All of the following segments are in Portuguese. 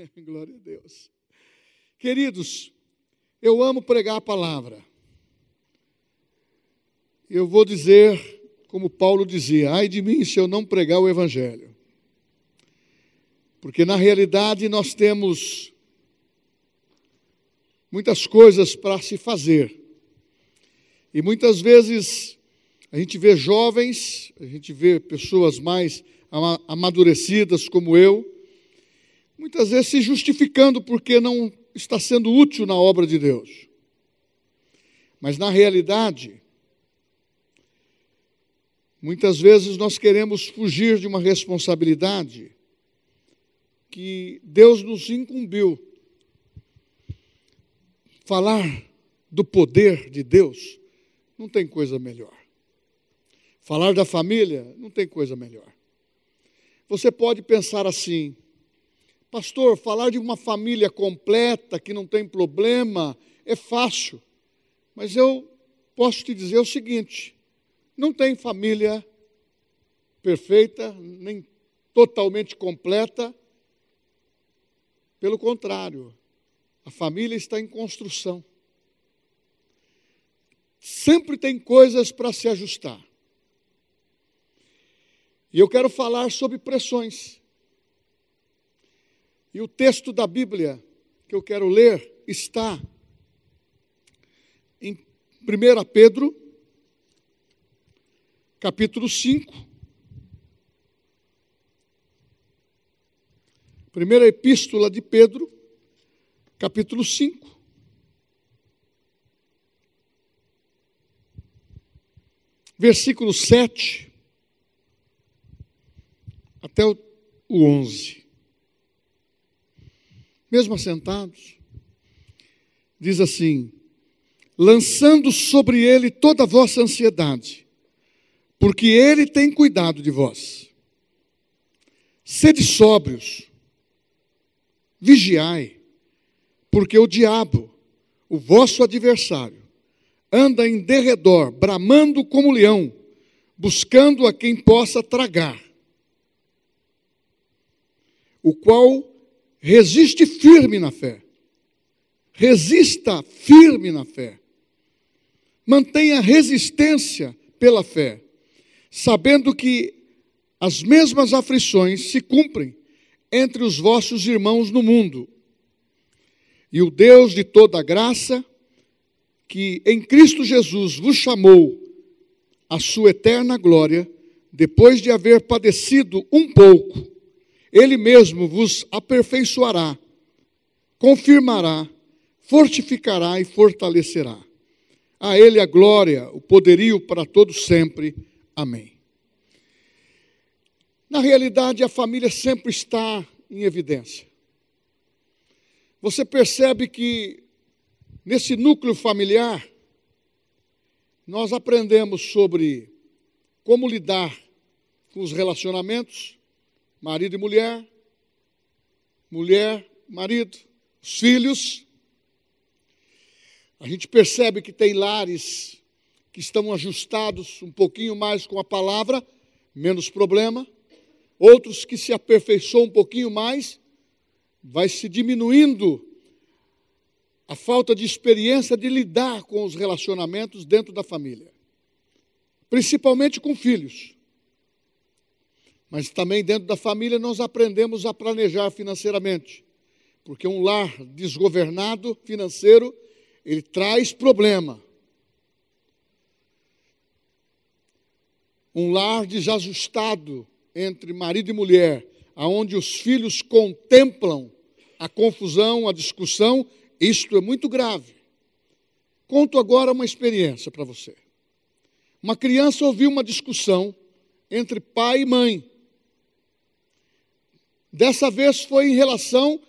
Glória a Deus. Queridos, eu amo pregar a palavra. Eu vou dizer, como Paulo dizia: ai de mim se eu não pregar o Evangelho. Porque na realidade nós temos muitas coisas para se fazer. E muitas vezes a gente vê jovens, a gente vê pessoas mais amadurecidas como eu, muitas vezes se justificando porque não está sendo útil na obra de Deus. Mas na realidade, muitas vezes nós queremos fugir de uma responsabilidade que Deus nos incumbiu. Falar do poder de Deus não tem coisa melhor. Falar da família não tem coisa melhor. Você pode pensar assim, Pastor, falar de uma família completa, que não tem problema, é fácil. Mas eu posso te dizer o seguinte: não tem família perfeita, nem totalmente completa. Pelo contrário, a família está em construção. Sempre tem coisas para se ajustar. E eu quero falar sobre pressões. E o texto da Bíblia que eu quero ler está em 1 Pedro, capítulo 5. Primeira epístola de Pedro, capítulo 5. Versículo 7 até o 11 mesmo assentados, diz assim: lançando sobre ele toda a vossa ansiedade, porque ele tem cuidado de vós. Sede sóbrios, vigiai, porque o diabo, o vosso adversário, anda em derredor, bramando como leão, buscando a quem possa tragar, o qual Resiste firme na fé. Resista firme na fé. Mantenha resistência pela fé, sabendo que as mesmas aflições se cumprem entre os vossos irmãos no mundo. E o Deus de toda graça, que em Cristo Jesus vos chamou à sua eterna glória, depois de haver padecido um pouco, ele mesmo vos aperfeiçoará, confirmará, fortificará e fortalecerá. A Ele a glória, o poderio para todos sempre. Amém. Na realidade, a família sempre está em evidência. Você percebe que nesse núcleo familiar, nós aprendemos sobre como lidar com os relacionamentos, marido e mulher, mulher, marido, os filhos. A gente percebe que tem lares que estão ajustados um pouquinho mais com a palavra, menos problema. Outros que se aperfeiçoam um pouquinho mais, vai se diminuindo a falta de experiência de lidar com os relacionamentos dentro da família, principalmente com filhos. Mas também dentro da família nós aprendemos a planejar financeiramente. Porque um lar desgovernado financeiro, ele traz problema. Um lar desajustado entre marido e mulher, aonde os filhos contemplam a confusão, a discussão, isto é muito grave. Conto agora uma experiência para você. Uma criança ouviu uma discussão entre pai e mãe. Dessa vez foi em relação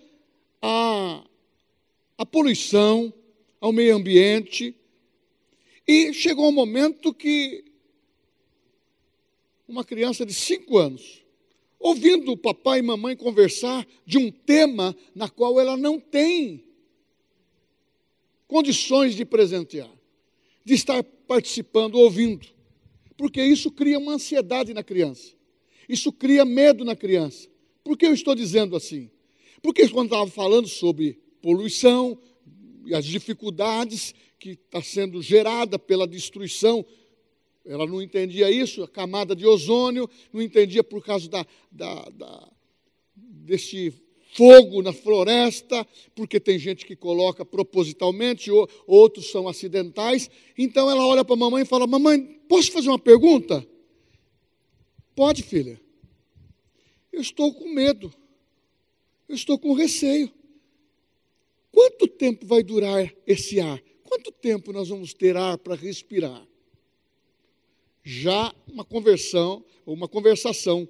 à, à poluição, ao meio ambiente. E chegou um momento que uma criança de cinco anos, ouvindo o papai e mamãe conversar de um tema na qual ela não tem condições de presentear, de estar participando, ouvindo, porque isso cria uma ansiedade na criança, isso cria medo na criança. Por que eu estou dizendo assim? Porque quando estava falando sobre poluição e as dificuldades que está sendo gerada pela destruição, ela não entendia isso, a camada de ozônio, não entendia por causa da, da, da desse fogo na floresta, porque tem gente que coloca propositalmente, outros são acidentais. Então ela olha para a mamãe e fala: Mamãe, posso fazer uma pergunta? Pode, filha. Eu estou com medo. Eu estou com receio. Quanto tempo vai durar esse ar? Quanto tempo nós vamos ter ar para respirar? Já uma conversão, uma conversação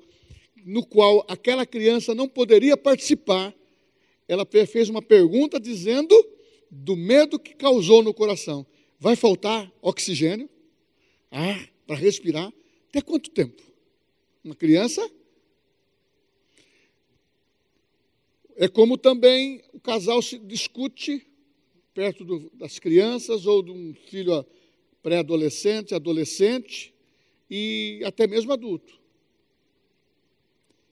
no qual aquela criança não poderia participar, ela fez uma pergunta dizendo do medo que causou no coração. Vai faltar oxigênio? Ar para respirar? Até quanto tempo? Uma criança? É como também o casal se discute perto do, das crianças ou de um filho pré-adolescente, adolescente e até mesmo adulto.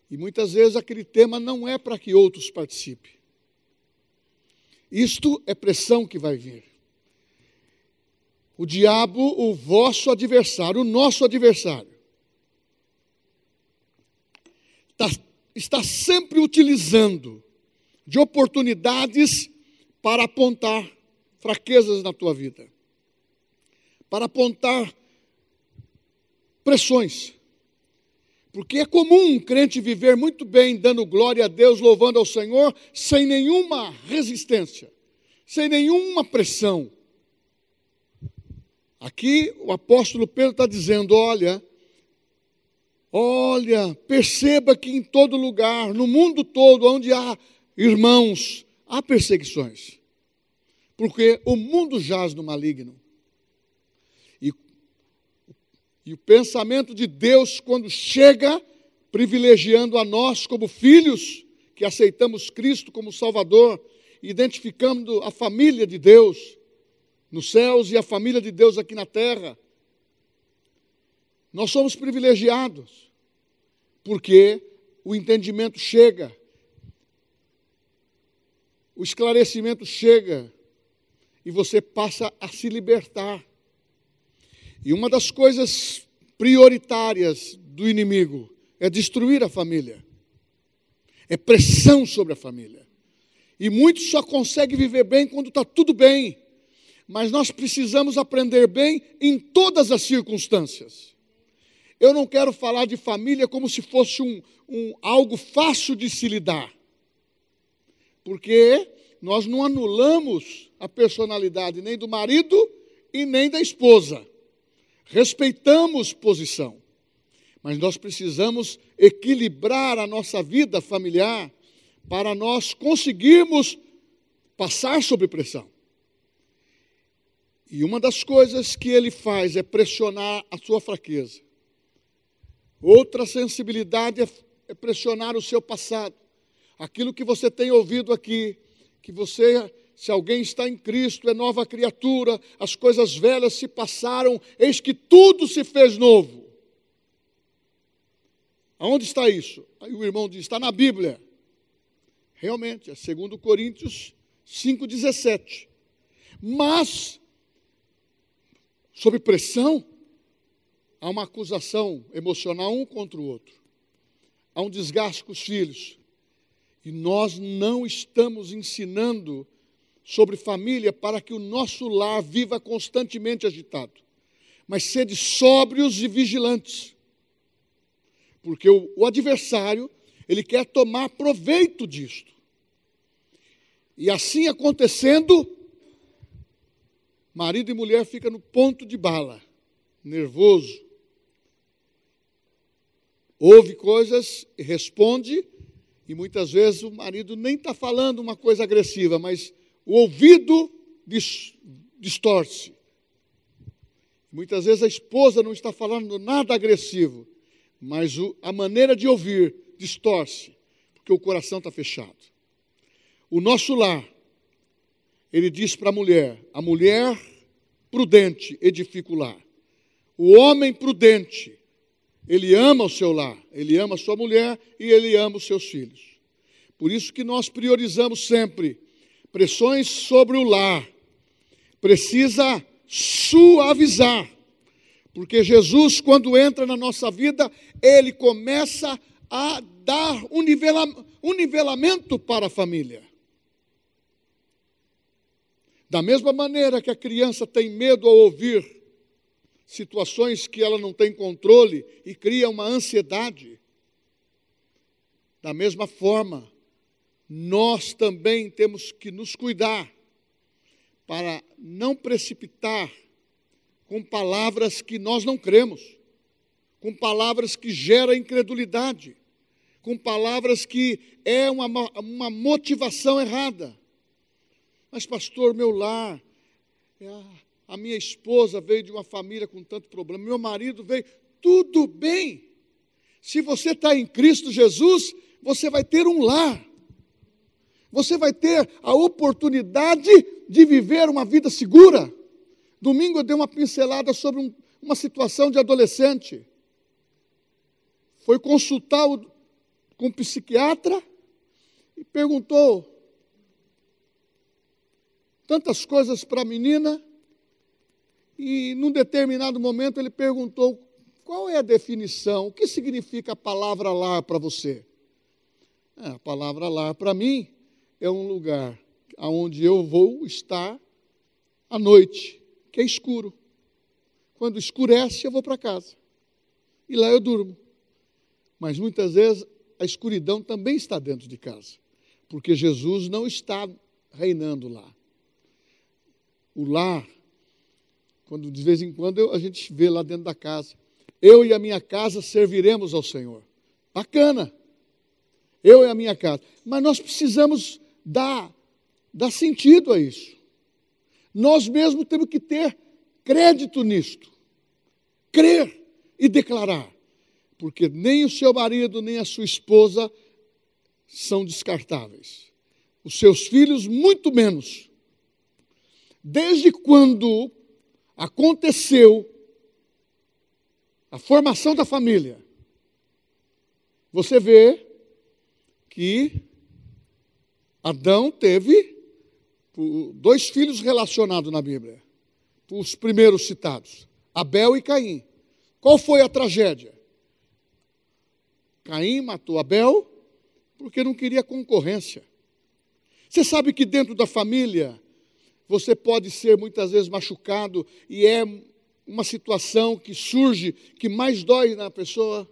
E muitas vezes aquele tema não é para que outros participem. Isto é pressão que vai vir. O diabo, o vosso adversário, o nosso adversário, está, está sempre utilizando de oportunidades para apontar fraquezas na tua vida, para apontar pressões. Porque é comum um crente viver muito bem, dando glória a Deus, louvando ao Senhor, sem nenhuma resistência, sem nenhuma pressão. Aqui o apóstolo Pedro está dizendo: olha, olha, perceba que em todo lugar, no mundo todo, onde há irmãos, há perseguições. Porque o mundo jaz no maligno. E o pensamento de Deus, quando chega, privilegiando a nós como filhos, que aceitamos Cristo como Salvador, identificando a família de Deus nos céus e a família de Deus aqui na terra. Nós somos privilegiados, porque o entendimento chega, o esclarecimento chega, e você passa a se libertar. E uma das coisas prioritárias do inimigo é destruir a família. É pressão sobre a família. E muitos só conseguem viver bem quando está tudo bem. Mas nós precisamos aprender bem em todas as circunstâncias. Eu não quero falar de família como se fosse um, um algo fácil de se lidar. Porque nós não anulamos a personalidade nem do marido e nem da esposa respeitamos posição, mas nós precisamos equilibrar a nossa vida familiar para nós conseguirmos passar sob pressão. E uma das coisas que ele faz é pressionar a sua fraqueza. Outra sensibilidade é, é pressionar o seu passado. Aquilo que você tem ouvido aqui, que você se alguém está em Cristo, é nova criatura, as coisas velhas se passaram, eis que tudo se fez novo. Aonde está isso? Aí o irmão diz: está na Bíblia. Realmente, é segundo Coríntios 5,17. Mas, sob pressão, há uma acusação emocional um contra o outro. Há um desgaste com os filhos. E nós não estamos ensinando sobre família para que o nosso lar viva constantemente agitado. Mas sede sóbrios e vigilantes. Porque o, o adversário, ele quer tomar proveito disto. E assim acontecendo, marido e mulher ficam no ponto de bala, nervoso. Ouve coisas responde, e muitas vezes o marido nem está falando uma coisa agressiva, mas o ouvido distorce. Muitas vezes a esposa não está falando nada agressivo, mas a maneira de ouvir distorce, porque o coração está fechado. O nosso lar, ele diz para a mulher: a mulher prudente edifica o lar. O homem prudente, ele ama o seu lar, ele ama a sua mulher e ele ama os seus filhos. Por isso que nós priorizamos sempre pressões sobre o lar. Precisa suavizar. Porque Jesus, quando entra na nossa vida, ele começa a dar um, nivela, um nivelamento para a família. Da mesma maneira que a criança tem medo ao ouvir situações que ela não tem controle e cria uma ansiedade, da mesma forma, nós também temos que nos cuidar para não precipitar com palavras que nós não cremos, com palavras que geram incredulidade, com palavras que é uma, uma motivação errada. Mas, pastor, meu lar, é, a minha esposa veio de uma família com tanto problema, meu marido veio, tudo bem. Se você está em Cristo Jesus, você vai ter um lar. Você vai ter a oportunidade de viver uma vida segura. Domingo eu dei uma pincelada sobre um, uma situação de adolescente. Foi consultar o, com um psiquiatra e perguntou tantas coisas para a menina. E num determinado momento ele perguntou: qual é a definição? O que significa a palavra lar para você? É, a palavra lar para mim é um lugar onde eu vou estar à noite, que é escuro. Quando escurece, eu vou para casa. E lá eu durmo. Mas muitas vezes a escuridão também está dentro de casa, porque Jesus não está reinando lá. O lar, quando de vez em quando a gente vê lá dentro da casa, eu e a minha casa serviremos ao Senhor. Bacana. Eu e a minha casa. Mas nós precisamos dar, dar sentido a isso. Nós mesmos temos que ter crédito nisto. Crer e declarar. Porque nem o seu marido, nem a sua esposa são descartáveis. Os seus filhos, muito menos. Desde quando aconteceu a formação da família, você vê que Adão teve dois filhos relacionados na Bíblia, os primeiros citados, Abel e Caim. Qual foi a tragédia? Caim matou Abel porque não queria concorrência. Você sabe que dentro da família você pode ser muitas vezes machucado e é uma situação que surge que mais dói na pessoa.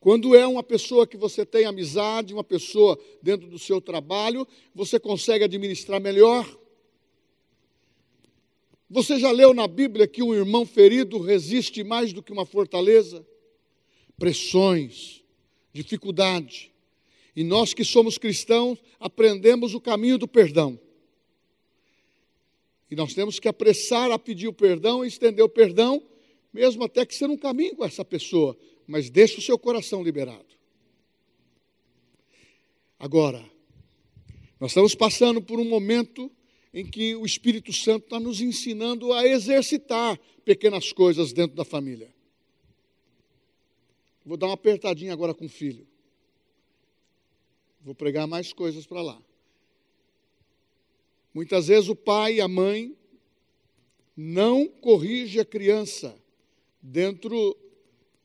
Quando é uma pessoa que você tem amizade, uma pessoa dentro do seu trabalho, você consegue administrar melhor. Você já leu na Bíblia que um irmão ferido resiste mais do que uma fortaleza? Pressões, dificuldade. E nós que somos cristãos aprendemos o caminho do perdão. E nós temos que apressar a pedir o perdão e estender o perdão, mesmo até que você não caminhe com essa pessoa, mas deixe o seu coração liberado. Agora, nós estamos passando por um momento em que o Espírito Santo está nos ensinando a exercitar pequenas coisas dentro da família. Vou dar uma apertadinha agora com o filho. Vou pregar mais coisas para lá. Muitas vezes o pai e a mãe não corrige a criança dentro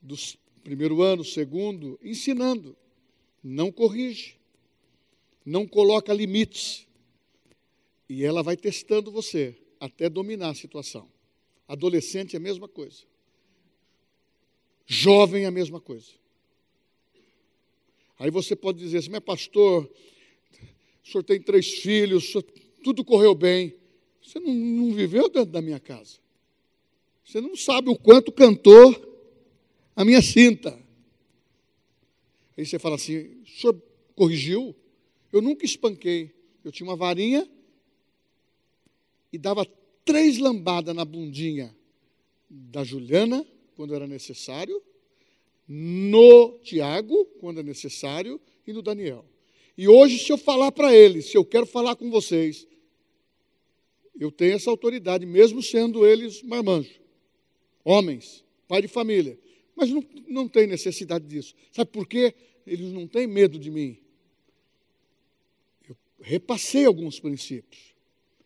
dos primeiro ano, segundo, ensinando. Não corrige. Não coloca limites. E ela vai testando você até dominar a situação. Adolescente é a mesma coisa. Jovem é a mesma coisa. Aí você pode dizer assim, mas pastor, o senhor tem três filhos, tudo correu bem. Você não, não viveu dentro da minha casa. Você não sabe o quanto cantor a minha cinta. Aí você fala assim: o senhor corrigiu? Eu nunca espanquei. Eu tinha uma varinha e dava três lambadas na bundinha da Juliana, quando era necessário, no Tiago, quando é necessário, e no Daniel. E hoje, se eu falar para eles, se eu quero falar com vocês, eu tenho essa autoridade, mesmo sendo eles marmanjos, homens, pai de família. Mas não, não tem necessidade disso. Sabe por quê? Eles não têm medo de mim. repassei alguns princípios.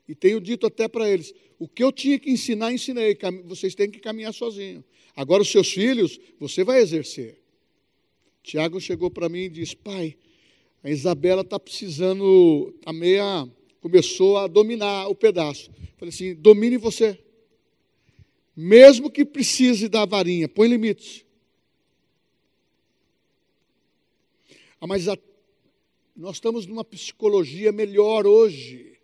E tenho dito até para eles: o que eu tinha que ensinar, ensinei. Vocês têm que caminhar sozinhos. Agora, os seus filhos, você vai exercer. Tiago chegou para mim e disse: Pai, a Isabela está precisando, a meia começou a dominar o pedaço. Falei assim: domine você. Mesmo que precise da varinha, põe limites. Ah, mas a, nós estamos numa psicologia melhor hoje.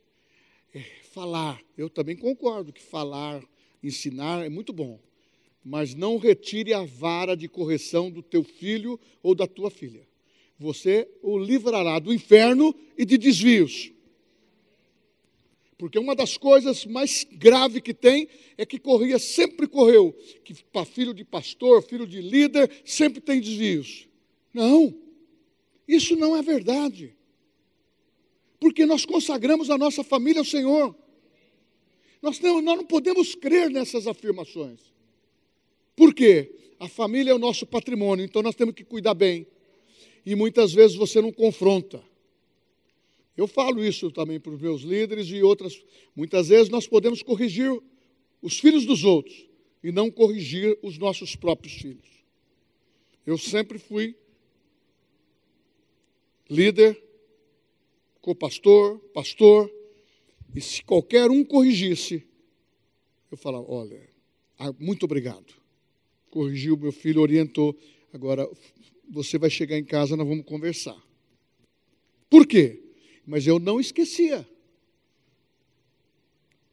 É, falar, eu também concordo que falar, ensinar é muito bom. Mas não retire a vara de correção do teu filho ou da tua filha. Você o livrará do inferno e de desvios. Porque uma das coisas mais graves que tem é que corria, sempre correu, que para filho de pastor, filho de líder, sempre tem desvios. Não. Isso não é verdade. Porque nós consagramos a nossa família ao Senhor. Nós não, nós não podemos crer nessas afirmações. Por quê? A família é o nosso patrimônio, então nós temos que cuidar bem. E muitas vezes você não confronta. Eu falo isso também para os meus líderes e outras. Muitas vezes nós podemos corrigir os filhos dos outros e não corrigir os nossos próprios filhos. Eu sempre fui líder, co-pastor, pastor, e se qualquer um corrigisse, eu falava: olha, ah, muito obrigado. Corrigiu meu filho, orientou. Agora você vai chegar em casa, nós vamos conversar. Por quê? Mas eu não esquecia.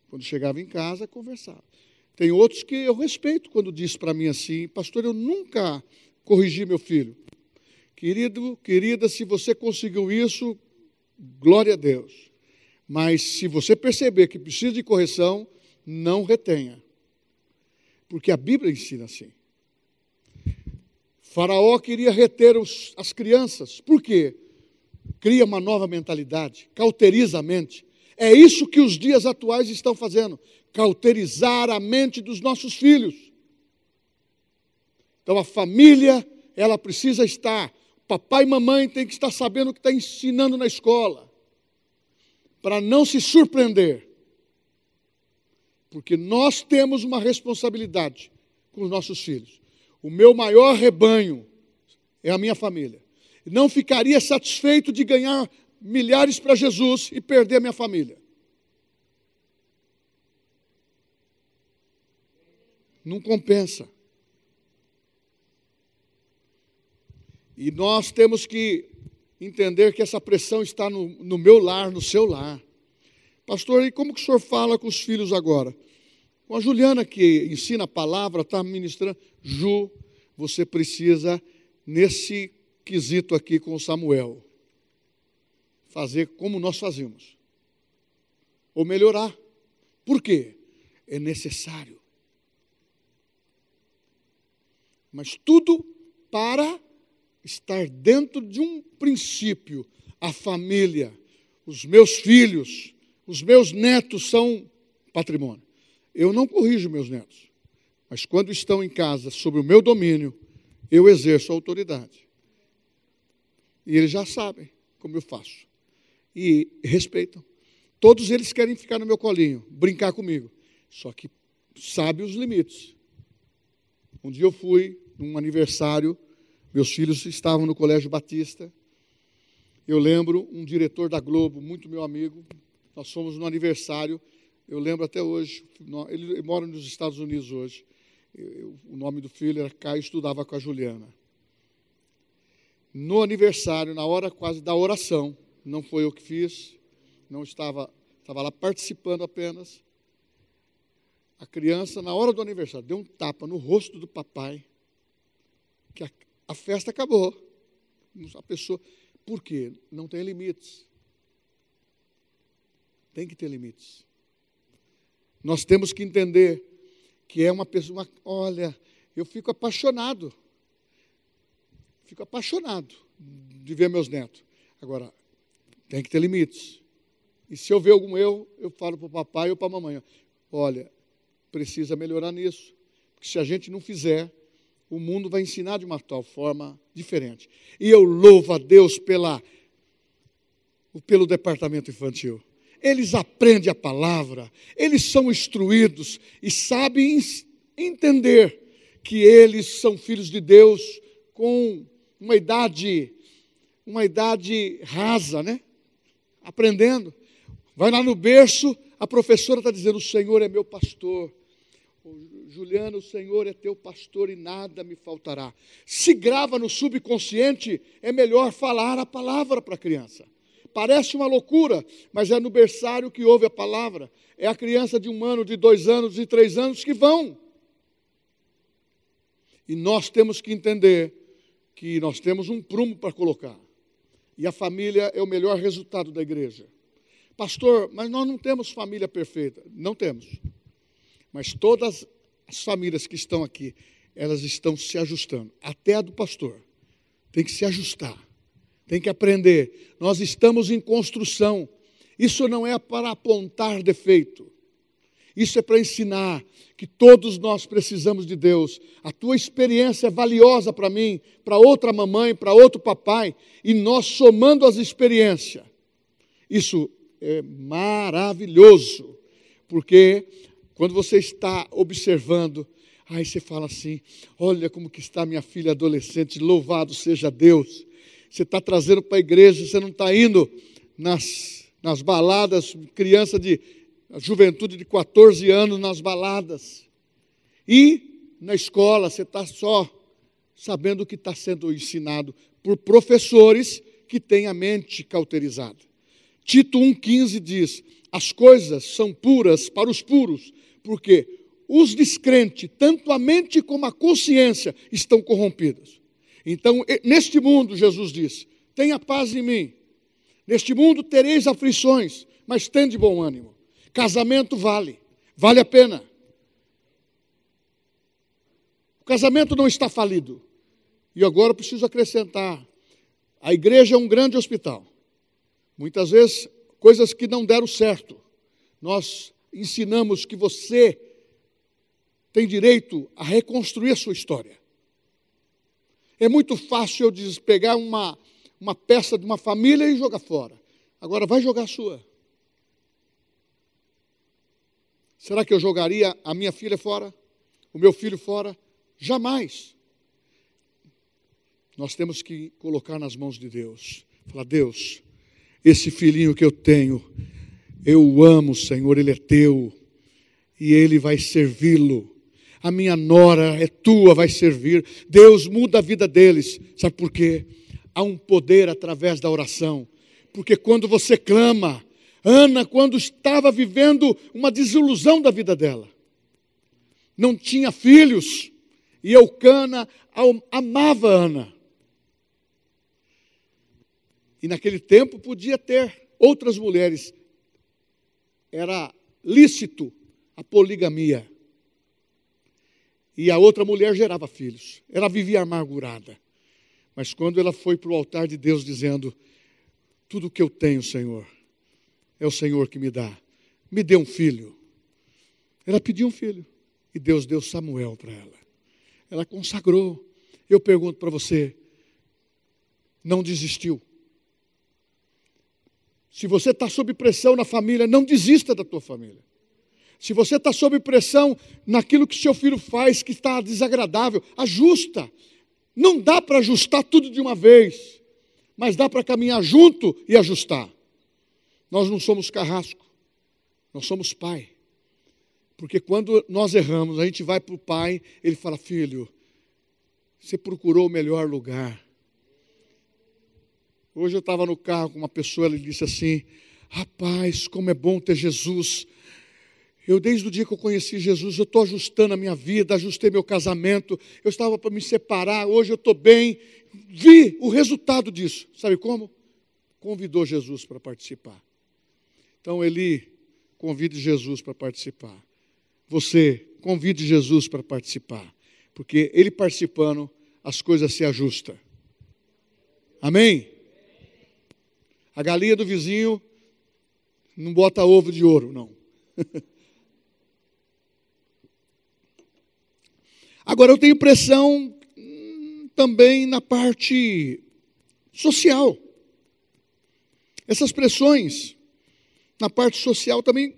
Quando chegava em casa, conversava. Tem outros que eu respeito quando diz para mim assim, pastor, eu nunca corrigi meu filho. Querido, querida, se você conseguiu isso, glória a Deus. Mas se você perceber que precisa de correção, não retenha. Porque a Bíblia ensina assim. Faraó queria reter os, as crianças. Por quê? Cria uma nova mentalidade, cauteriza a mente. É isso que os dias atuais estão fazendo: cauterizar a mente dos nossos filhos. Então a família, ela precisa estar Papai e mamãe têm que estar sabendo o que está ensinando na escola, para não se surpreender. Porque nós temos uma responsabilidade com os nossos filhos. O meu maior rebanho é a minha família. Não ficaria satisfeito de ganhar milhares para Jesus e perder a minha família. Não compensa. E nós temos que entender que essa pressão está no, no meu lar, no seu lar. Pastor, e como que o senhor fala com os filhos agora? Com a Juliana, que ensina a palavra, está ministrando. Ju, você precisa, nesse quesito aqui com Samuel, fazer como nós fazemos. Ou melhorar. Por quê? É necessário. Mas tudo para estar dentro de um princípio. A família, os meus filhos, os meus netos são patrimônio. Eu não corrijo meus netos, mas quando estão em casa, sob o meu domínio, eu exerço a autoridade. E eles já sabem como eu faço. E respeitam. Todos eles querem ficar no meu colinho, brincar comigo. Só que sabe os limites. Um dia eu fui num aniversário meus filhos estavam no Colégio Batista. Eu lembro um diretor da Globo, muito meu amigo. Nós fomos no aniversário. Eu lembro até hoje. Ele mora nos Estados Unidos hoje. Eu, o nome do filho era Caio, estudava com a Juliana. No aniversário, na hora quase da oração, não foi eu que fiz, não estava, estava lá participando apenas. A criança, na hora do aniversário, deu um tapa no rosto do papai, que a, a festa acabou. A pessoa. Por quê? Não tem limites. Tem que ter limites. Nós temos que entender que é uma pessoa. Olha, eu fico apaixonado. Fico apaixonado de ver meus netos. Agora, tem que ter limites. E se eu ver algum erro, eu falo para o papai ou para a mamãe: olha, precisa melhorar nisso. Porque se a gente não fizer, o mundo vai ensinar de uma tal forma diferente. E eu louvo a Deus pela pelo departamento infantil. Eles aprendem a palavra, eles são instruídos e sabem entender que eles são filhos de Deus com uma idade, uma idade rasa, né? Aprendendo. Vai lá no berço, a professora está dizendo: O Senhor é meu pastor. Juliano, o Senhor é teu pastor e nada me faltará. Se grava no subconsciente, é melhor falar a palavra para a criança. Parece uma loucura, mas é no berçário que ouve a palavra. É a criança de um ano, de dois anos, de três anos que vão. E nós temos que entender que nós temos um prumo para colocar. E a família é o melhor resultado da igreja. Pastor, mas nós não temos família perfeita. Não temos. Mas todas as famílias que estão aqui, elas estão se ajustando. Até a do pastor. Tem que se ajustar. Tem que aprender. Nós estamos em construção. Isso não é para apontar defeito. Isso é para ensinar que todos nós precisamos de Deus. A tua experiência é valiosa para mim, para outra mamãe, para outro papai, e nós somando as experiências. Isso é maravilhoso, porque quando você está observando, aí você fala assim: olha como que está minha filha adolescente, louvado seja Deus. Você está trazendo para a igreja, você não está indo nas, nas baladas, criança de a juventude de 14 anos nas baladas. E na escola você está só sabendo o que está sendo ensinado por professores que têm a mente cauterizada. Tito 1,15 diz: as coisas são puras para os puros, porque os descrentes, tanto a mente como a consciência, estão corrompidas. Então, neste mundo, Jesus disse: tenha paz em mim. Neste mundo tereis aflições, mas tende bom ânimo. Casamento vale, vale a pena. O casamento não está falido. E agora preciso acrescentar: a igreja é um grande hospital. Muitas vezes, coisas que não deram certo, nós ensinamos que você tem direito a reconstruir a sua história. É muito fácil eu pegar uma, uma peça de uma família e jogar fora. Agora vai jogar a sua. Será que eu jogaria a minha filha fora? O meu filho fora? Jamais. Nós temos que colocar nas mãos de Deus. Falar, Deus, esse filhinho que eu tenho, eu o amo, Senhor, ele é teu e ele vai servi-lo. A minha nora é tua, vai servir. Deus muda a vida deles. Sabe por quê? Há um poder através da oração. Porque quando você clama, Ana, quando estava vivendo uma desilusão da vida dela, não tinha filhos, e Eucana amava Ana. E naquele tempo podia ter outras mulheres, era lícito a poligamia. E a outra mulher gerava filhos, ela vivia amargurada. Mas quando ela foi para o altar de Deus dizendo: Tudo que eu tenho, Senhor, é o Senhor que me dá. Me dê um filho. Ela pediu um filho. E Deus deu Samuel para ela. Ela consagrou. Eu pergunto para você: não desistiu? Se você está sob pressão na família, não desista da tua família. Se você está sob pressão naquilo que seu filho faz que está desagradável, ajusta. Não dá para ajustar tudo de uma vez, mas dá para caminhar junto e ajustar. Nós não somos carrasco, nós somos pai. Porque quando nós erramos, a gente vai para o pai, ele fala: Filho, você procurou o melhor lugar. Hoje eu estava no carro com uma pessoa, ele disse assim: Rapaz, como é bom ter Jesus. Eu, desde o dia que eu conheci Jesus, eu estou ajustando a minha vida, ajustei meu casamento, eu estava para me separar, hoje eu estou bem. Vi o resultado disso. Sabe como? Convidou Jesus para participar. Então, ele convide Jesus para participar. Você convide Jesus para participar. Porque ele participando, as coisas se ajustam. Amém? A galinha do vizinho não bota ovo de ouro, não. Agora eu tenho pressão hum, também na parte social. Essas pressões na parte social também,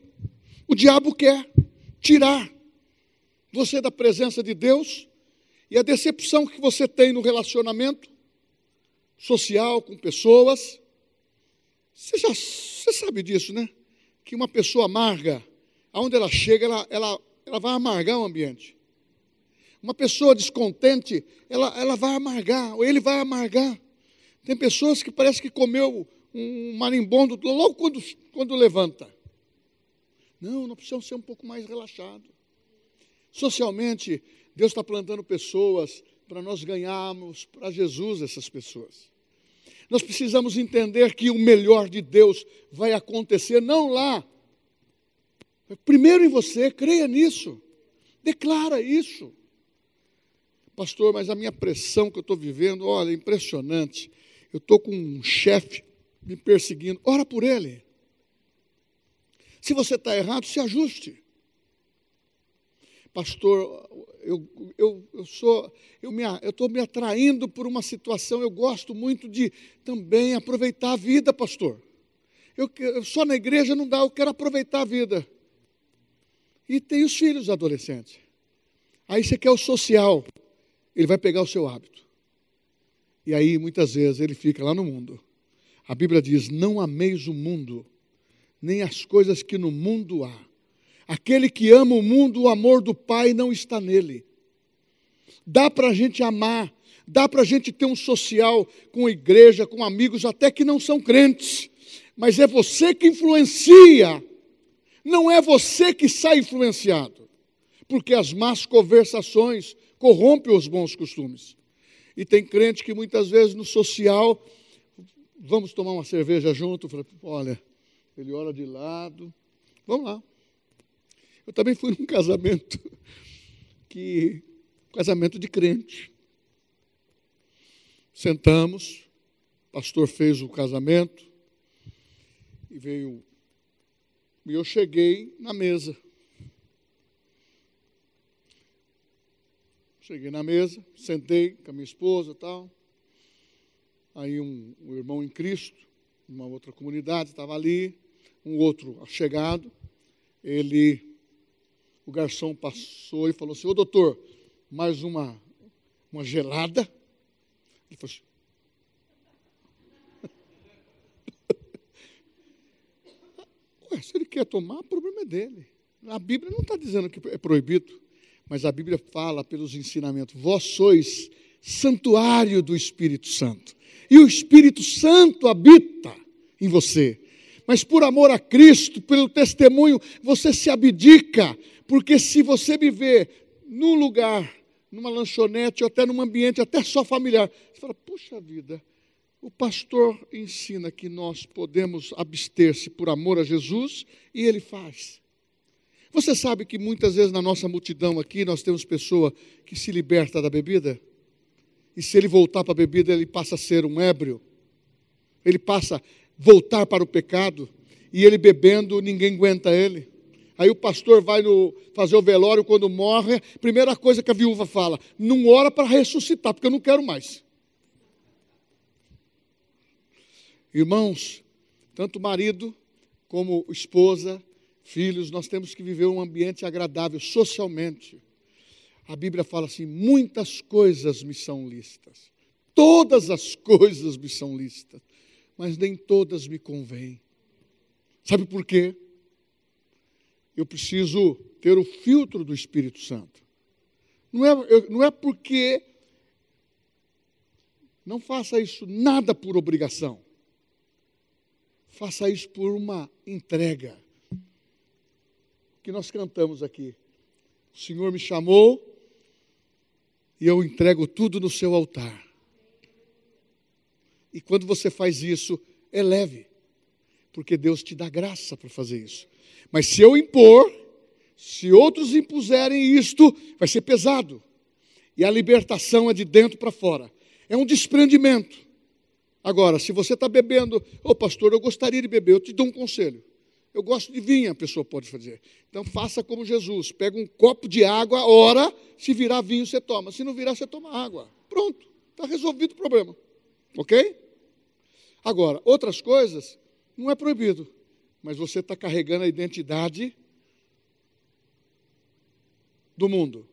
o diabo quer tirar você da presença de Deus e a decepção que você tem no relacionamento social com pessoas. Você já você sabe disso, né? Que uma pessoa amarga, aonde ela chega, ela, ela, ela vai amargar o ambiente. Uma pessoa descontente, ela, ela vai amargar, ou ele vai amargar. Tem pessoas que parece que comeu um marimbondo logo quando, quando levanta. Não, nós precisamos ser um pouco mais relaxados. Socialmente, Deus está plantando pessoas para nós ganharmos para Jesus essas pessoas. Nós precisamos entender que o melhor de Deus vai acontecer não lá. Primeiro em você, creia nisso. Declara isso. Pastor, mas a minha pressão que eu estou vivendo, olha, é impressionante. Eu estou com um chefe me perseguindo. Ora por ele. Se você está errado, se ajuste pastor, eu, eu, eu sou, eu estou me atraindo por uma situação, eu gosto muito de também aproveitar a vida, pastor. Eu, eu só na igreja não dá, eu quero aproveitar a vida. E tem os filhos adolescentes. Aí você quer o social, ele vai pegar o seu hábito. E aí, muitas vezes, ele fica lá no mundo. A Bíblia diz: Não ameis o mundo, nem as coisas que no mundo há. Aquele que ama o mundo, o amor do Pai não está nele. Dá para a gente amar, dá para a gente ter um social com igreja, com amigos, até que não são crentes, mas é você que influencia, não é você que sai influenciado, porque as más conversações corrompem os bons costumes. E tem crente que muitas vezes no social, vamos tomar uma cerveja junto, olha, ele olha de lado, vamos lá. Eu também fui num casamento que casamento de crente. Sentamos, o pastor fez o casamento e veio e eu cheguei na mesa. Cheguei na mesa, sentei com a minha esposa e tal. Aí um, um irmão em Cristo, uma outra comunidade, estava ali, um outro chegado, ele o garçom passou e falou assim: Ô doutor, mais uma, uma gelada? Ele falou assim: Ué, se ele quer tomar, o problema é dele. A Bíblia não está dizendo que é proibido, mas a Bíblia fala pelos ensinamentos: vós sois santuário do Espírito Santo, e o Espírito Santo habita em você. Mas por amor a Cristo, pelo testemunho, você se abdica porque se você viver num lugar, numa lanchonete ou até num ambiente até só familiar, você fala, puxa vida, o pastor ensina que nós podemos abster-se por amor a Jesus e ele faz. Você sabe que muitas vezes na nossa multidão aqui nós temos pessoa que se liberta da bebida? E se ele voltar para a bebida, ele passa a ser um ébrio. Ele passa a voltar para o pecado. E ele bebendo, ninguém aguenta ele. Aí o pastor vai no, fazer o velório quando morre, primeira coisa que a viúva fala: não ora para ressuscitar, porque eu não quero mais. Irmãos, tanto marido como esposa, filhos, nós temos que viver um ambiente agradável socialmente. A Bíblia fala assim: muitas coisas me são listas, todas as coisas me são listas, mas nem todas me convêm. Sabe por quê? eu preciso ter o filtro do Espírito Santo. Não é, não é porque. Não faça isso nada por obrigação. Faça isso por uma entrega. Que nós cantamos aqui. O Senhor me chamou e eu entrego tudo no seu altar. E quando você faz isso, é leve, porque Deus te dá graça para fazer isso. Mas se eu impor, se outros impuserem isto, vai ser pesado. E a libertação é de dentro para fora. É um desprendimento. Agora, se você está bebendo, ô oh, pastor, eu gostaria de beber, eu te dou um conselho. Eu gosto de vinho, a pessoa pode fazer. Então faça como Jesus: pega um copo de água, ora, se virar vinho, você toma. Se não virar, você toma água. Pronto, está resolvido o problema. Ok? Agora, outras coisas, Não é proibido, mas você está carregando a identidade do mundo.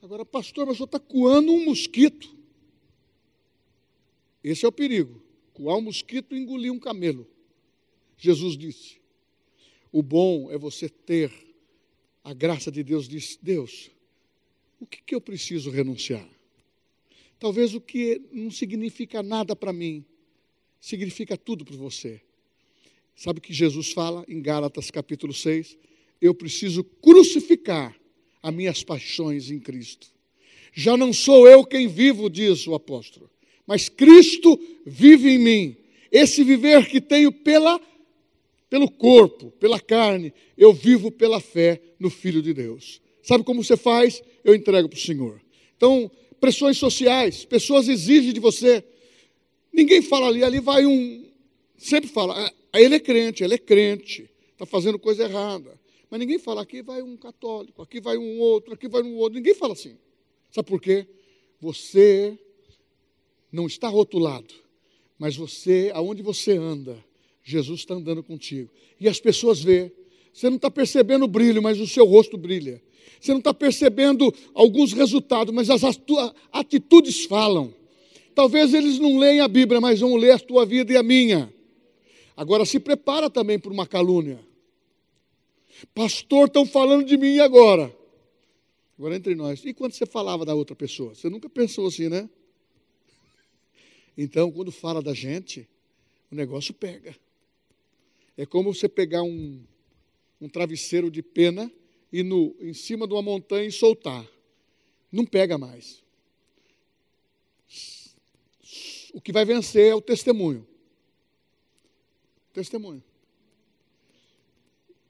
Agora, pastor, mas o senhor está coando um mosquito. Esse é o perigo. Coar um mosquito e engolir um camelo. Jesus disse. O bom é você ter a graça de Deus. Diz, Deus, o que, que eu preciso renunciar? Talvez o que não significa nada para mim, significa tudo para você. Sabe o que Jesus fala em Gálatas capítulo 6? Eu preciso crucificar as minhas paixões em Cristo. Já não sou eu quem vivo, diz o apóstolo, mas Cristo vive em mim. Esse viver que tenho pela pelo corpo, pela carne, eu vivo pela fé no Filho de Deus. Sabe como você faz? Eu entrego para o Senhor. Então, pressões sociais, pessoas exigem de você. Ninguém fala ali, ali vai um. Sempre fala, ah, ele é crente, ele é crente, está fazendo coisa errada. Mas ninguém fala, aqui vai um católico, aqui vai um outro, aqui vai um outro. Ninguém fala assim. Sabe por quê? Você não está rotulado, mas você, aonde você anda, Jesus está andando contigo. E as pessoas vê. Você não está percebendo o brilho, mas o seu rosto brilha. Você não está percebendo alguns resultados, mas as atitudes falam. Talvez eles não leiam a Bíblia, mas vão ler a tua vida e a minha. Agora se prepara também para uma calúnia. Pastor, estão falando de mim agora. Agora entre nós. E quando você falava da outra pessoa? Você nunca pensou assim, né? Então, quando fala da gente, o negócio pega. É como você pegar um, um travesseiro de pena e no, em cima de uma montanha e soltar. Não pega mais. O que vai vencer é o testemunho. Testemunho.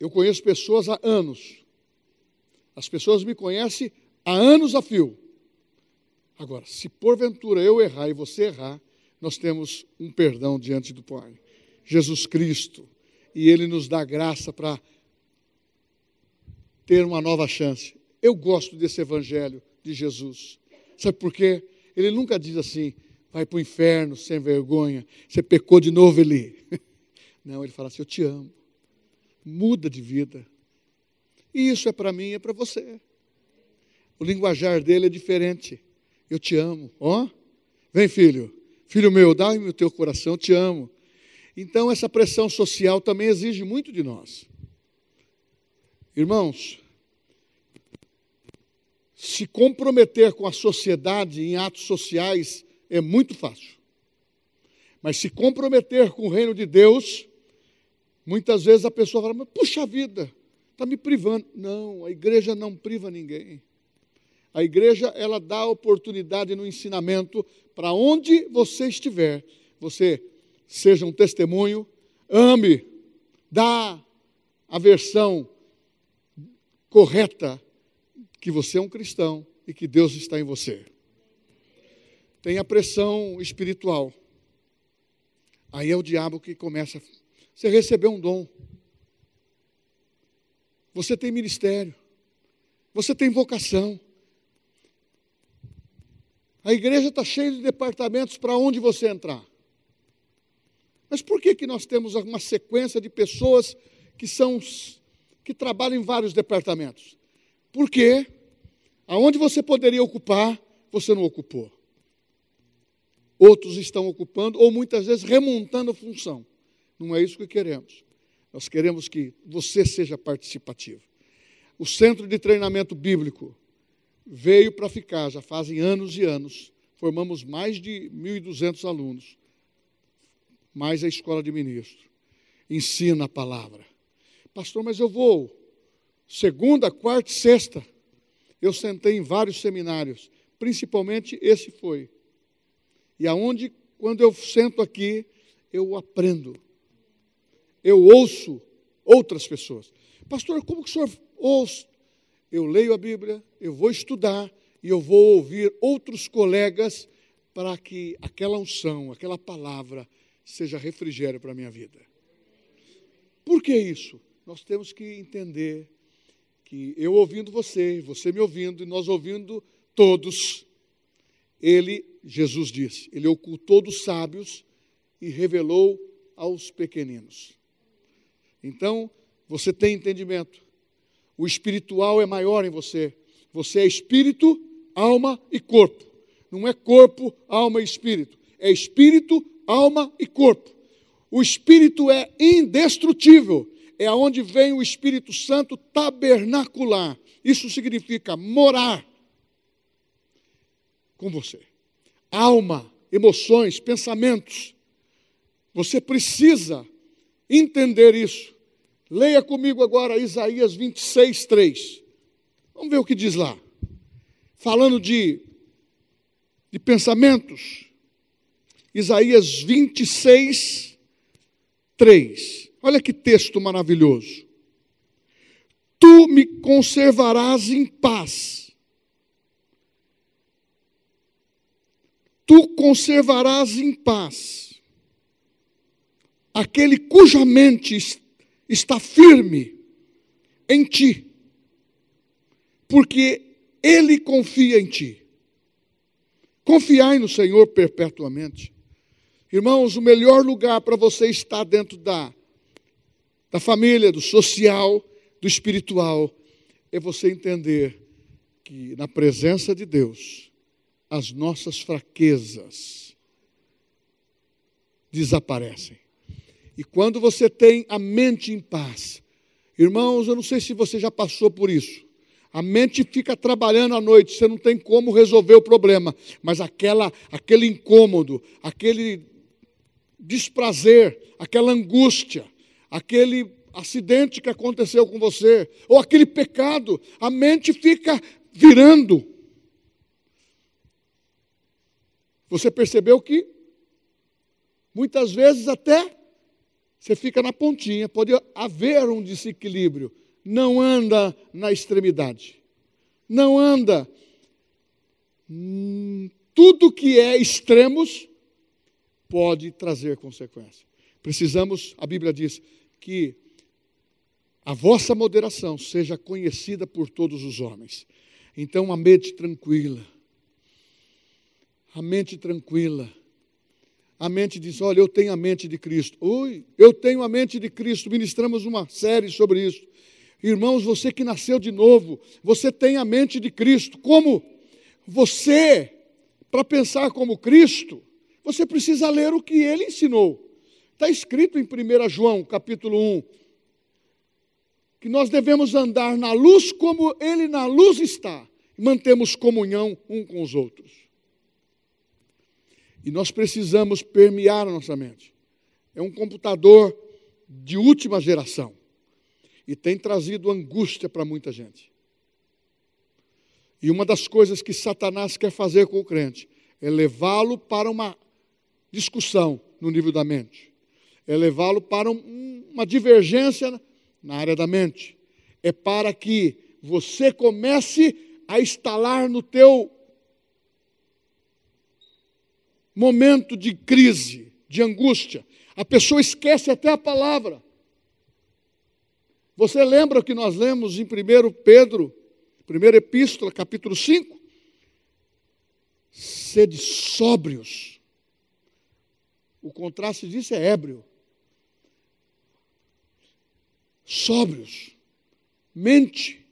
Eu conheço pessoas há anos. As pessoas me conhecem há anos a fio. Agora, se porventura eu errar e você errar, nós temos um perdão diante do Pai. Jesus Cristo. E Ele nos dá graça para ter uma nova chance. Eu gosto desse evangelho de Jesus. Sabe por quê? Ele nunca diz assim, vai para o inferno sem vergonha, você pecou de novo ali. Não, ele fala assim, eu te amo. Muda de vida. E isso é para mim e é para você. O linguajar dele é diferente. Eu te amo. Ó, oh, vem filho. Filho meu, dá-me o teu coração, eu te amo. Então, essa pressão social também exige muito de nós. Irmãos, se comprometer com a sociedade em atos sociais é muito fácil. Mas se comprometer com o reino de Deus, muitas vezes a pessoa fala, puxa vida, está me privando. Não, a igreja não priva ninguém. A igreja, ela dá oportunidade no ensinamento para onde você estiver, você seja um testemunho, ame, dá a versão correta que você é um cristão e que Deus está em você. Tem a pressão espiritual. Aí é o diabo que começa. Você recebeu um dom. Você tem ministério. Você tem vocação. A igreja está cheia de departamentos para onde você entrar. Mas por que, que nós temos uma sequência de pessoas que são que trabalham em vários departamentos? Porque aonde você poderia ocupar, você não ocupou. Outros estão ocupando, ou muitas vezes remontando a função. Não é isso que queremos. Nós queremos que você seja participativo. O Centro de Treinamento Bíblico veio para ficar, já fazem anos e anos. Formamos mais de 1.200 alunos, mais a escola de ministro. Ensina a palavra. Pastor, mas eu vou segunda, quarta e sexta. Eu sentei em vários seminários, principalmente esse foi. E aonde, quando eu sento aqui, eu aprendo. Eu ouço outras pessoas. Pastor, como que o senhor ouve? Eu leio a Bíblia, eu vou estudar e eu vou ouvir outros colegas para que aquela unção, aquela palavra seja refrigério para a minha vida. Por que isso? Nós temos que entender que eu ouvindo você, você me ouvindo, e nós ouvindo todos, ele, Jesus disse, ele ocultou dos sábios e revelou aos pequeninos. Então, você tem entendimento. O espiritual é maior em você. Você é espírito, alma e corpo. Não é corpo, alma e espírito. É espírito, alma e corpo. O espírito é indestrutível. É aonde vem o Espírito Santo tabernacular. Isso significa morar com você. Alma, emoções, pensamentos. Você precisa entender isso. Leia comigo agora Isaías 26, 3. Vamos ver o que diz lá. Falando de, de pensamentos. Isaías 26, 3. Olha que texto maravilhoso. Tu me conservarás em paz. Tu conservarás em paz aquele cuja mente está firme em ti, porque ele confia em ti. Confiai no Senhor perpetuamente. Irmãos, o melhor lugar para você estar dentro da, da família, do social, do espiritual, é você entender que na presença de Deus, as nossas fraquezas desaparecem. E quando você tem a mente em paz, irmãos, eu não sei se você já passou por isso. A mente fica trabalhando à noite, você não tem como resolver o problema, mas aquela, aquele incômodo, aquele desprazer, aquela angústia, aquele acidente que aconteceu com você, ou aquele pecado, a mente fica virando. Você percebeu que muitas vezes até você fica na pontinha, pode haver um desequilíbrio. Não anda na extremidade. Não anda. Hum, tudo que é extremos pode trazer consequência. Precisamos, a Bíblia diz, que a vossa moderação seja conhecida por todos os homens. Então, a mente tranquila. A mente tranquila a mente diz: Olha, eu tenho a mente de Cristo. Ui, eu tenho a mente de Cristo. Ministramos uma série sobre isso. Irmãos, você que nasceu de novo, você tem a mente de Cristo. Como você, para pensar como Cristo, você precisa ler o que ele ensinou. Está escrito em 1 João, capítulo 1, que nós devemos andar na luz como ele na luz está. Mantemos comunhão um com os outros. E nós precisamos permear a nossa mente. É um computador de última geração. E tem trazido angústia para muita gente. E uma das coisas que Satanás quer fazer com o crente é levá-lo para uma discussão no nível da mente, é levá-lo para um, uma divergência na área da mente, é para que você comece a instalar no teu momento de crise, de angústia, a pessoa esquece até a palavra. Você lembra o que nós lemos em 1 Pedro, primeira epístola, capítulo 5? Sede sóbrios. O contraste disso é ébrio. Sóbrios. Mente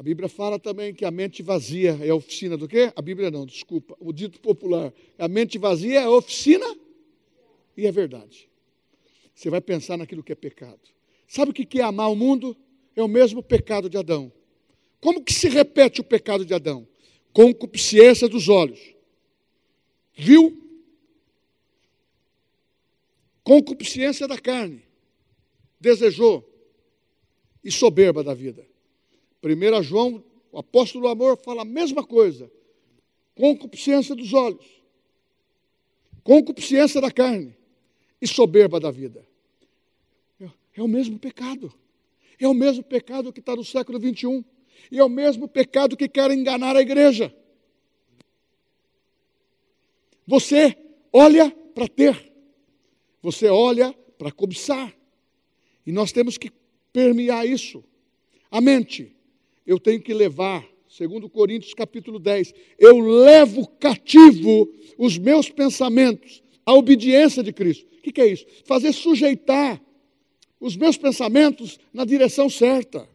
a Bíblia fala também que a mente vazia é a oficina do quê? A Bíblia não, desculpa, o dito popular. A mente vazia é a oficina e é verdade. Você vai pensar naquilo que é pecado. Sabe o que é amar o mundo? É o mesmo pecado de Adão. Como que se repete o pecado de Adão? Concupiscência dos olhos. Viu? Concupiscência da carne. Desejou. E soberba da vida. 1 João, o apóstolo do amor, fala a mesma coisa. Concupiscência dos olhos, concupiscência da carne e soberba da vida. É o mesmo pecado. É o mesmo pecado que está no século 21. E é o mesmo pecado que quer enganar a igreja. Você olha para ter, você olha para cobiçar. E nós temos que permear isso. A mente, eu tenho que levar, segundo Coríntios capítulo 10, eu levo cativo os meus pensamentos à obediência de Cristo. O que, que é isso? Fazer sujeitar os meus pensamentos na direção certa.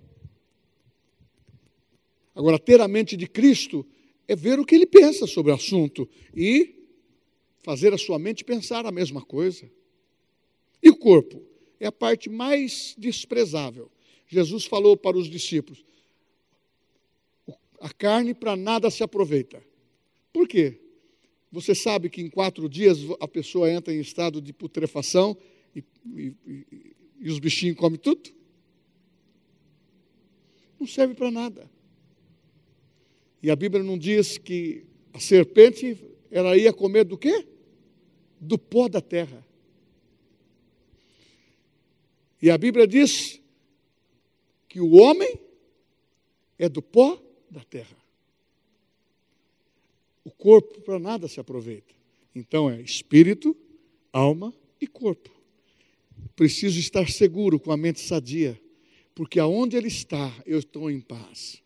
Agora, ter a mente de Cristo é ver o que ele pensa sobre o assunto e fazer a sua mente pensar a mesma coisa. E o corpo? É a parte mais desprezável. Jesus falou para os discípulos: a carne para nada se aproveita. Por quê? Você sabe que em quatro dias a pessoa entra em estado de putrefação e, e, e, os bichinhos comem tudo? Não serve para nada. E a Bíblia não diz que a serpente ela ia comer do quê? Do pó da terra. E a Bíblia diz que o homem é do pó da terra. O corpo para nada se aproveita. Então é espírito, alma e corpo. Preciso estar seguro com a mente sadia, porque aonde ele está, eu estou em paz.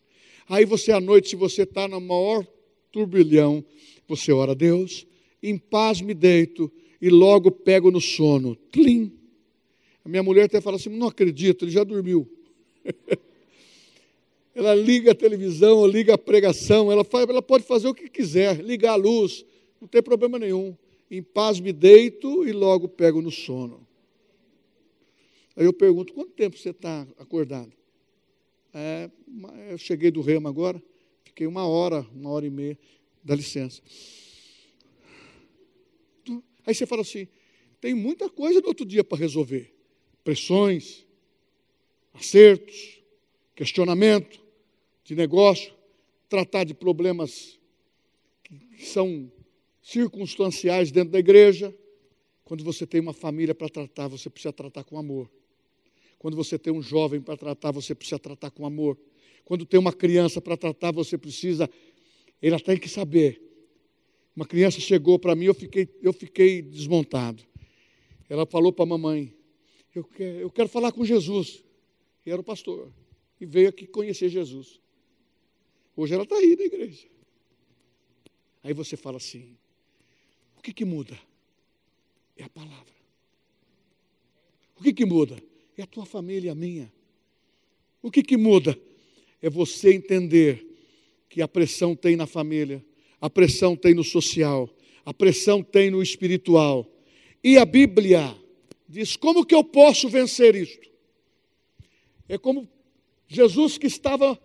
Aí você à noite, se você está no maior turbilhão, você ora a Deus, em paz me deito e logo pego no sono. Tlim. Minha mulher até fala assim: não acredito, ele já dormiu. ela liga a televisão, liga a pregação, ela, faz, ela pode fazer o que quiser, ligar a luz, não tem problema nenhum. Em paz me deito e logo pego no sono. Aí eu pergunto: quanto tempo você está acordado? É, eu cheguei do remo agora, fiquei uma hora, uma hora e meia, dá licença. Aí você fala assim: tem muita coisa no outro dia para resolver: pressões, acertos, questionamento de negócio, tratar de problemas que são circunstanciais dentro da igreja. Quando você tem uma família para tratar, você precisa tratar com amor. Quando você tem um jovem para tratar, você precisa tratar com amor. Quando tem uma criança para tratar, você precisa. Ele tem que saber. Uma criança chegou para mim, eu fiquei, eu fiquei desmontado. Ela falou para a mamãe: eu quero, eu quero falar com Jesus. E era o pastor e veio aqui conhecer Jesus. Hoje ela está aí na igreja. Aí você fala assim: o que, que muda? É a palavra. O que, que muda? É a tua família e a minha. O que, que muda? É você entender que a pressão tem na família, a pressão tem no social, a pressão tem no espiritual. E a Bíblia diz: como que eu posso vencer isto? É como Jesus que estava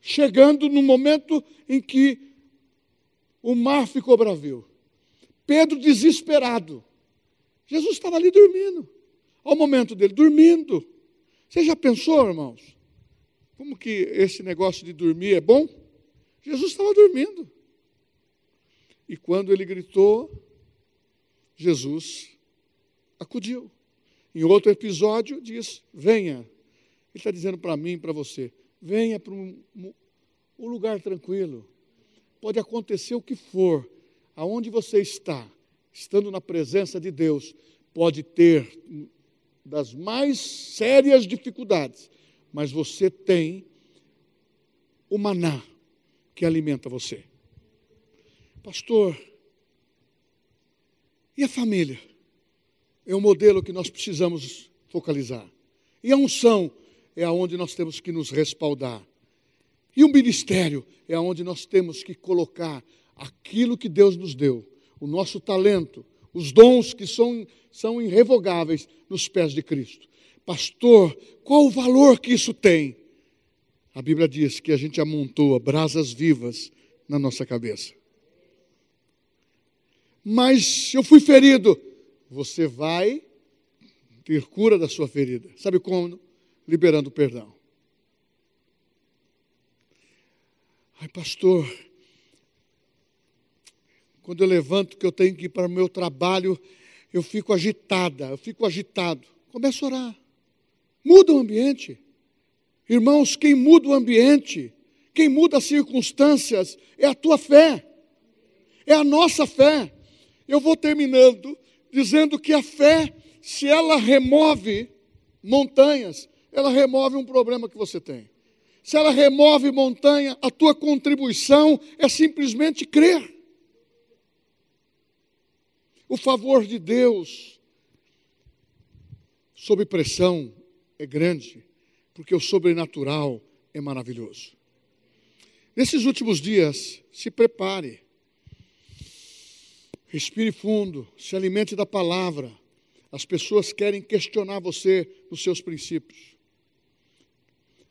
chegando no momento em que o mar ficou bravio. Pedro desesperado. Jesus estava ali dormindo. Olha o momento dele, dormindo. Você já pensou, irmãos? Como que esse negócio de dormir é bom? Jesus estava dormindo. E quando ele gritou, Jesus acudiu. Em outro episódio, diz: Venha. Ele está dizendo para mim para você: venha para um, um lugar tranquilo. Pode acontecer o que for, aonde você está, estando na presença de Deus, pode ter das mais sérias dificuldades, mas você tem o maná que alimenta você. Pastor, e a família? É um modelo que nós precisamos focalizar. E a unção é aonde nós temos que nos respaldar. E o ministério é aonde nós temos que colocar aquilo que Deus nos deu, o nosso talento, os dons que são, são irrevogáveis nos pés de Cristo. Pastor, qual o valor que isso tem? A Bíblia diz que a gente amontoa brasas vivas na nossa cabeça. Mas eu fui ferido. Você vai ter cura da sua ferida. Sabe como? liberando perdão. Ai, pastor, quando eu levanto que eu tenho que ir para o meu trabalho, eu fico agitada, eu fico agitado. Começa a orar. Muda o ambiente. Irmãos, quem muda o ambiente, quem muda as circunstâncias, é a tua fé, é a nossa fé. Eu vou terminando dizendo que a fé, se ela remove montanhas, ela remove um problema que você tem. Se ela remove montanha, a tua contribuição é simplesmente crer. O favor de Deus sob pressão é grande, porque o sobrenatural é maravilhoso. Nesses últimos dias, se prepare. Respire fundo, se alimente da palavra. As pessoas querem questionar você nos seus princípios.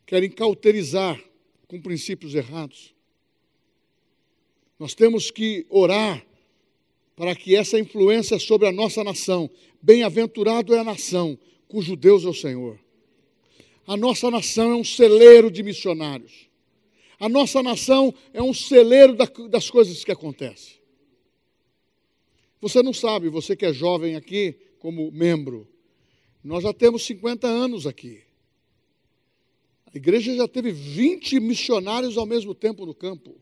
Querem cauterizar com princípios errados. Nós temos que orar para que essa influência sobre a nossa nação, bem-aventurado é a nação cujo Deus é o Senhor. A nossa nação é um celeiro de missionários. A nossa nação é um celeiro das coisas que acontecem. Você não sabe, você que é jovem aqui, como membro, nós já temos 50 anos aqui. A igreja já teve 20 missionários ao mesmo tempo no campo.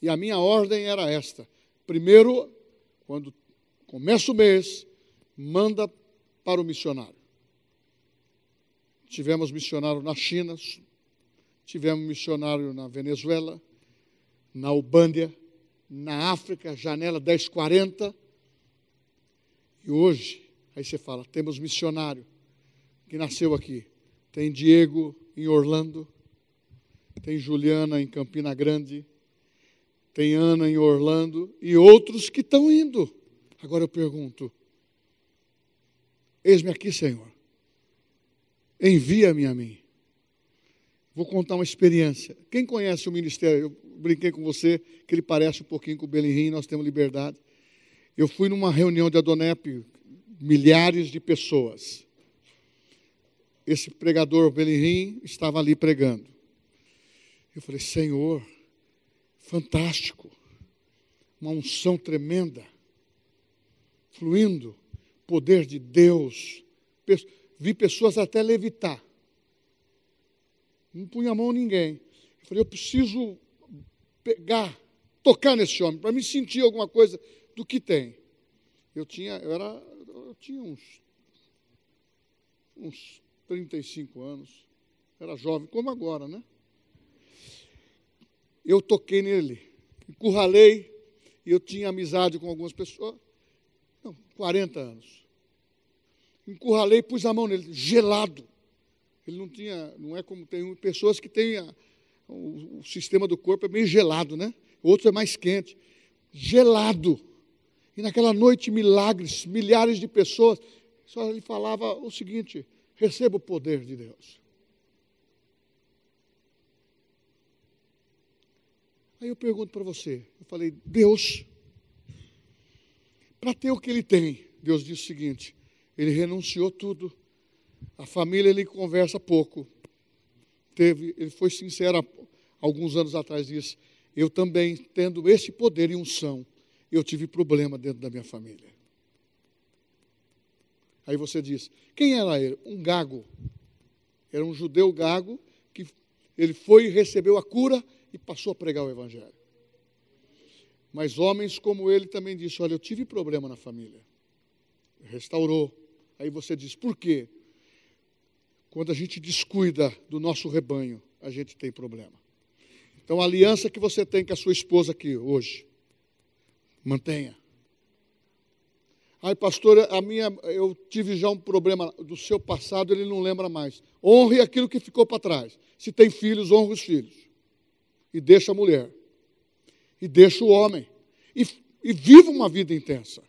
E a minha ordem era esta: primeiro, quando começa o mês, manda para o missionário. Tivemos missionário na China, tivemos missionário na Venezuela, na Ubândia, na África, janela 1040. E hoje, aí você fala, temos missionário que nasceu aqui. Tem Diego em Orlando, tem Juliana em Campina Grande, tem Ana em Orlando e outros que estão indo. Agora eu pergunto: Eis-me aqui, Senhor. Envia-me a mim. Vou contar uma experiência. Quem conhece o ministério? Brinquei com você que ele parece um pouquinho com o Belinrim, nós temos liberdade. Eu fui numa reunião de Adonep, milhares de pessoas. Esse pregador Belinrim estava ali pregando. Eu falei, Senhor, fantástico, uma unção tremenda, fluindo, poder de Deus. Vi pessoas até levitar. Não punha a mão em ninguém. Eu falei, eu preciso pegar, tocar nesse homem, para me sentir alguma coisa do que tem. Eu tinha, eu era, eu tinha uns, uns 35 anos, era jovem, como agora, né? eu toquei nele, encurralei, e eu tinha amizade com algumas pessoas, não, 40 anos. Encurralei, pus a mão nele, gelado. Ele não tinha, não é como tem pessoas que têm a, o, o, sistema do corpo é meio gelado, né? Outro é mais quente. Gelado. E naquela noite, milagres, milhares de pessoas. Só ele falava o seguinte: receba o poder de Deus. Aí eu pergunto para você, eu falei, Deus, para ter o que ele tem, Deus disse o seguinte, ele renunciou tudo, a família ele conversa pouco, teve, ele foi sincero alguns anos atrás, disse, eu também, tendo esse poder e unção, eu tive problema dentro da minha família. Aí você diz, quem era ele? Um gago. Era um judeu gago que ele foi e recebeu a cura e passou a pregar o Evangelho. Mas homens como ele também disse: Olha, eu tive problema na família. Restaurou. Aí você diz: Por quê? Quando a gente descuida do nosso rebanho, a gente tem problema. Então, a aliança que você tem com a sua esposa aqui hoje, mantenha. Ai, pastor, a minha, eu tive já um problema do seu passado, ele não lembra mais. Honre aquilo que ficou para trás. Se tem filhos, honre os filhos e deixa a mulher, e deixa o homem, e, e viva uma vida intensa.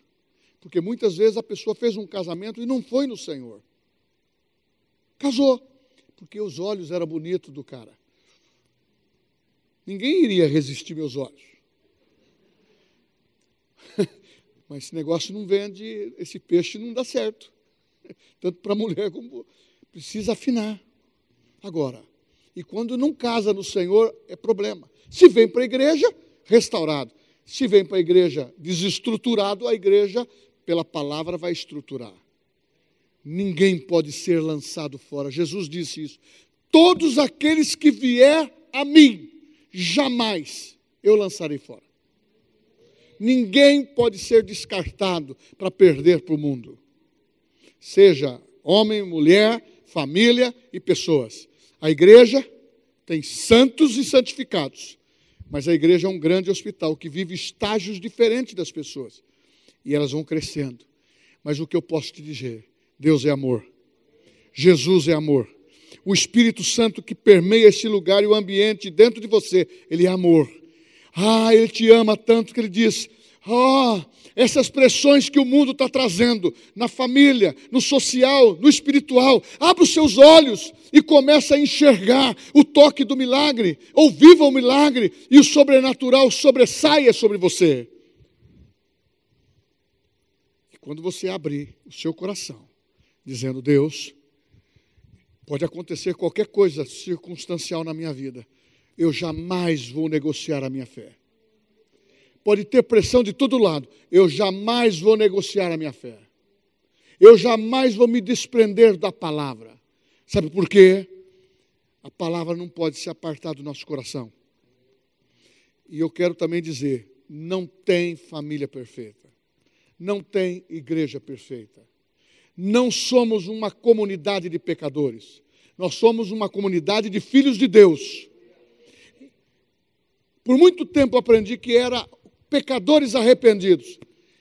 Porque muitas vezes a pessoa fez um casamento e não foi no Senhor. Casou, porque os olhos eram bonitos do cara. Ninguém iria resistir meus olhos. Mas esse negócio não vende, esse peixe não dá certo. Tanto para a mulher como precisa afinar. Agora, e quando não casa no Senhor, é problema. Se vem para a igreja, restaurado. Se vem para a igreja desestruturado, a igreja, pela palavra, vai estruturar. Ninguém pode ser lançado fora. Jesus disse isso. Todos aqueles que vier a mim, jamais eu lançarei fora. Ninguém pode ser descartado para perder para o mundo. Seja homem, mulher, família e pessoas. A igreja tem santos e santificados, Mas a igreja é um grande hospital que vive estágios diferentes das pessoas. E elas vão crescendo. Mas o que eu posso te dizer? Deus é amor. Jesus é amor. O Espírito Santo que permeia esse lugar e o ambiente dentro de você, ele é amor. Ah, ele te ama tanto que ele diz: Ah, essas pressões que o mundo está trazendo na família, no social, no espiritual. Abra os seus olhos e comece a enxergar o toque do milagre, ou viva o milagre e o sobrenatural sobressaia sobre você. E quando você abrir o seu coração, dizendo: Deus, pode acontecer qualquer coisa circunstancial na minha vida, eu jamais vou negociar a minha fé pode ter pressão de todo lado. Eu jamais vou negociar a minha fé. Eu jamais vou me desprender da palavra. Sabe por quê? A palavra não pode se apartar do nosso coração. E eu quero também dizer: não tem família perfeita, não tem igreja perfeita. Não somos uma comunidade de pecadores, nós somos uma comunidade de filhos de Deus. Por muito tempo aprendi que era pecadores arrependidos.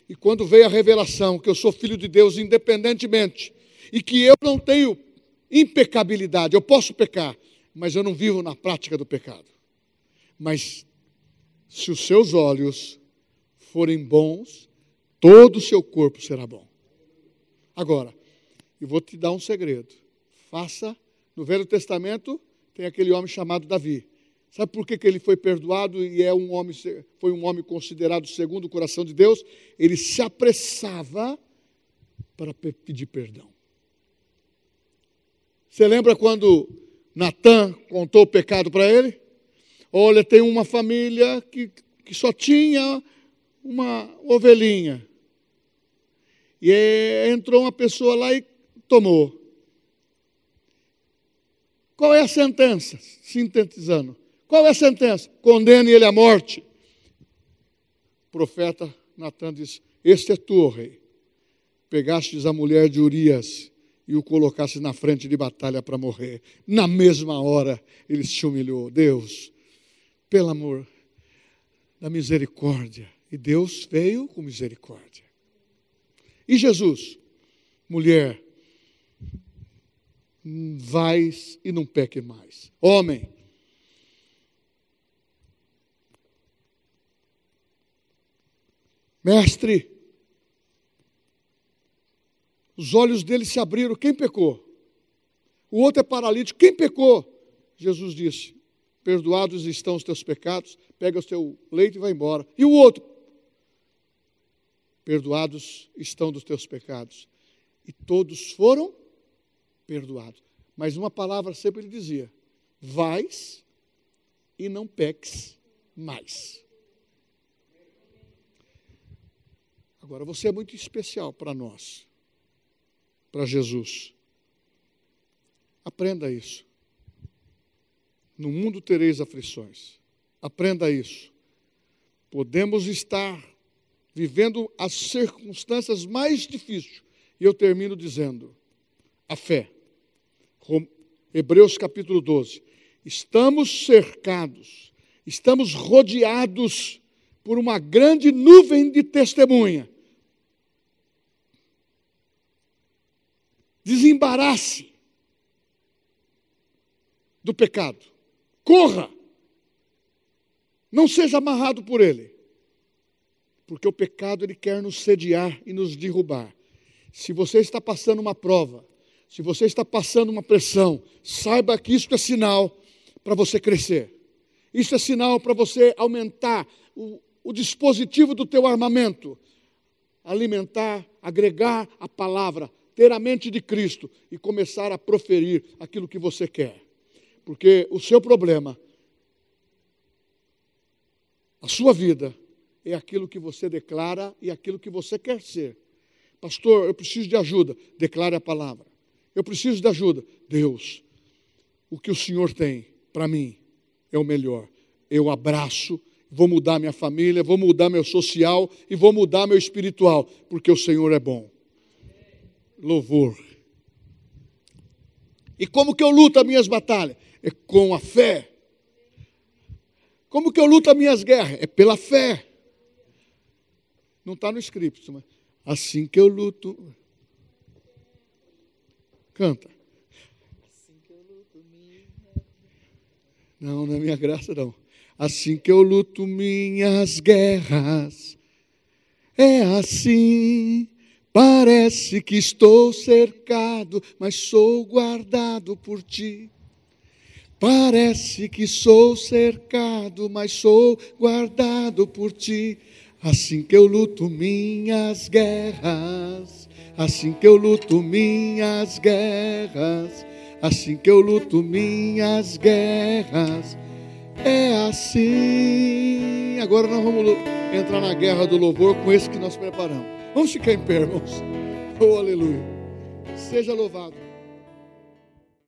E quando veio a revelação que eu sou filho de Deus independentemente e que eu não tenho impecabilidade, eu posso pecar, mas eu não vivo na prática do pecado. Mas se os seus olhos forem bons, todo o seu corpo será bom. Agora, eu vou te dar um segredo. Faça, no Velho Testamento, tem aquele homem chamado Davi. Sabe por que, que ele foi perdoado e é um homem, foi um homem considerado segundo o coração de Deus? Ele se apressava para pedir perdão. Você lembra quando Natan contou o pecado para ele? Olha, tem uma família que, que só tinha uma ovelhinha. E entrou uma pessoa lá e tomou. Qual é a sentença? Sintetizando. Qual é a sentença? Condene ele à morte. O profeta Natan diz: Este é tu, rei. Pegastes a mulher de Urias e o colocaste na frente de batalha para morrer. Na mesma hora ele se humilhou. Deus, pelo amor da misericórdia. E Deus veio com misericórdia. E Jesus, mulher, vais e não peque mais. Homem, Mestre, os olhos dele se abriram. Quem pecou? O outro é paralítico. Quem pecou? Jesus disse: Perdoados estão os teus pecados, pega o teu leito e vai embora. E o outro? Perdoados estão dos teus pecados. E todos foram perdoados. Mas uma palavra sempre ele dizia: Vais e não peques mais. Agora, você é muito especial para nós, para Jesus. Aprenda isso. No mundo tereis aflições. Aprenda isso. Podemos estar vivendo as circunstâncias mais difíceis. E eu termino dizendo: a fé. Hebreus capítulo 12. Estamos cercados, estamos rodeados por uma grande nuvem de testemunha. desembarace do pecado. Corra. Não seja amarrado por ele. Porque o pecado ele quer nos sediar e nos derrubar. Se você está passando uma prova, se você está passando uma pressão, saiba que isso é sinal para você crescer. Isso é sinal para você aumentar o, o dispositivo do teu armamento, alimentar, agregar a palavra, ter a mente de Cristo e começar a proferir aquilo que você quer. Porque o seu problema, a sua vida, é aquilo que você declara e aquilo que você quer ser. Pastor, eu preciso de ajuda. Declare a palavra. Eu preciso de ajuda. Deus, o que o Senhor tem para mim é o melhor. Eu abraço, vou mudar minha família, vou mudar meu social e vou mudar meu espiritual, porque o Senhor é bom louvor. E como que eu luto as minhas batalhas? É com a fé. Como que eu luto as minhas guerras? É pela fé. Não está no script, mas assim que eu luto. Canta. Não, não é minha graça, não. Assim que eu luto minhas guerras, é assim. Parece que estou cercado, mas sou guardado por ti. Parece que sou cercado, mas sou guardado por ti. Assim que eu luto minhas guerras, assim que eu luto minhas guerras, assim que eu luto minhas guerras, é assim. Agora nós vamos entrar na guerra do louvor com esse que nós preparamos. Vamos ficar em pé, irmãos. Oh, aleluia. Seja louvado.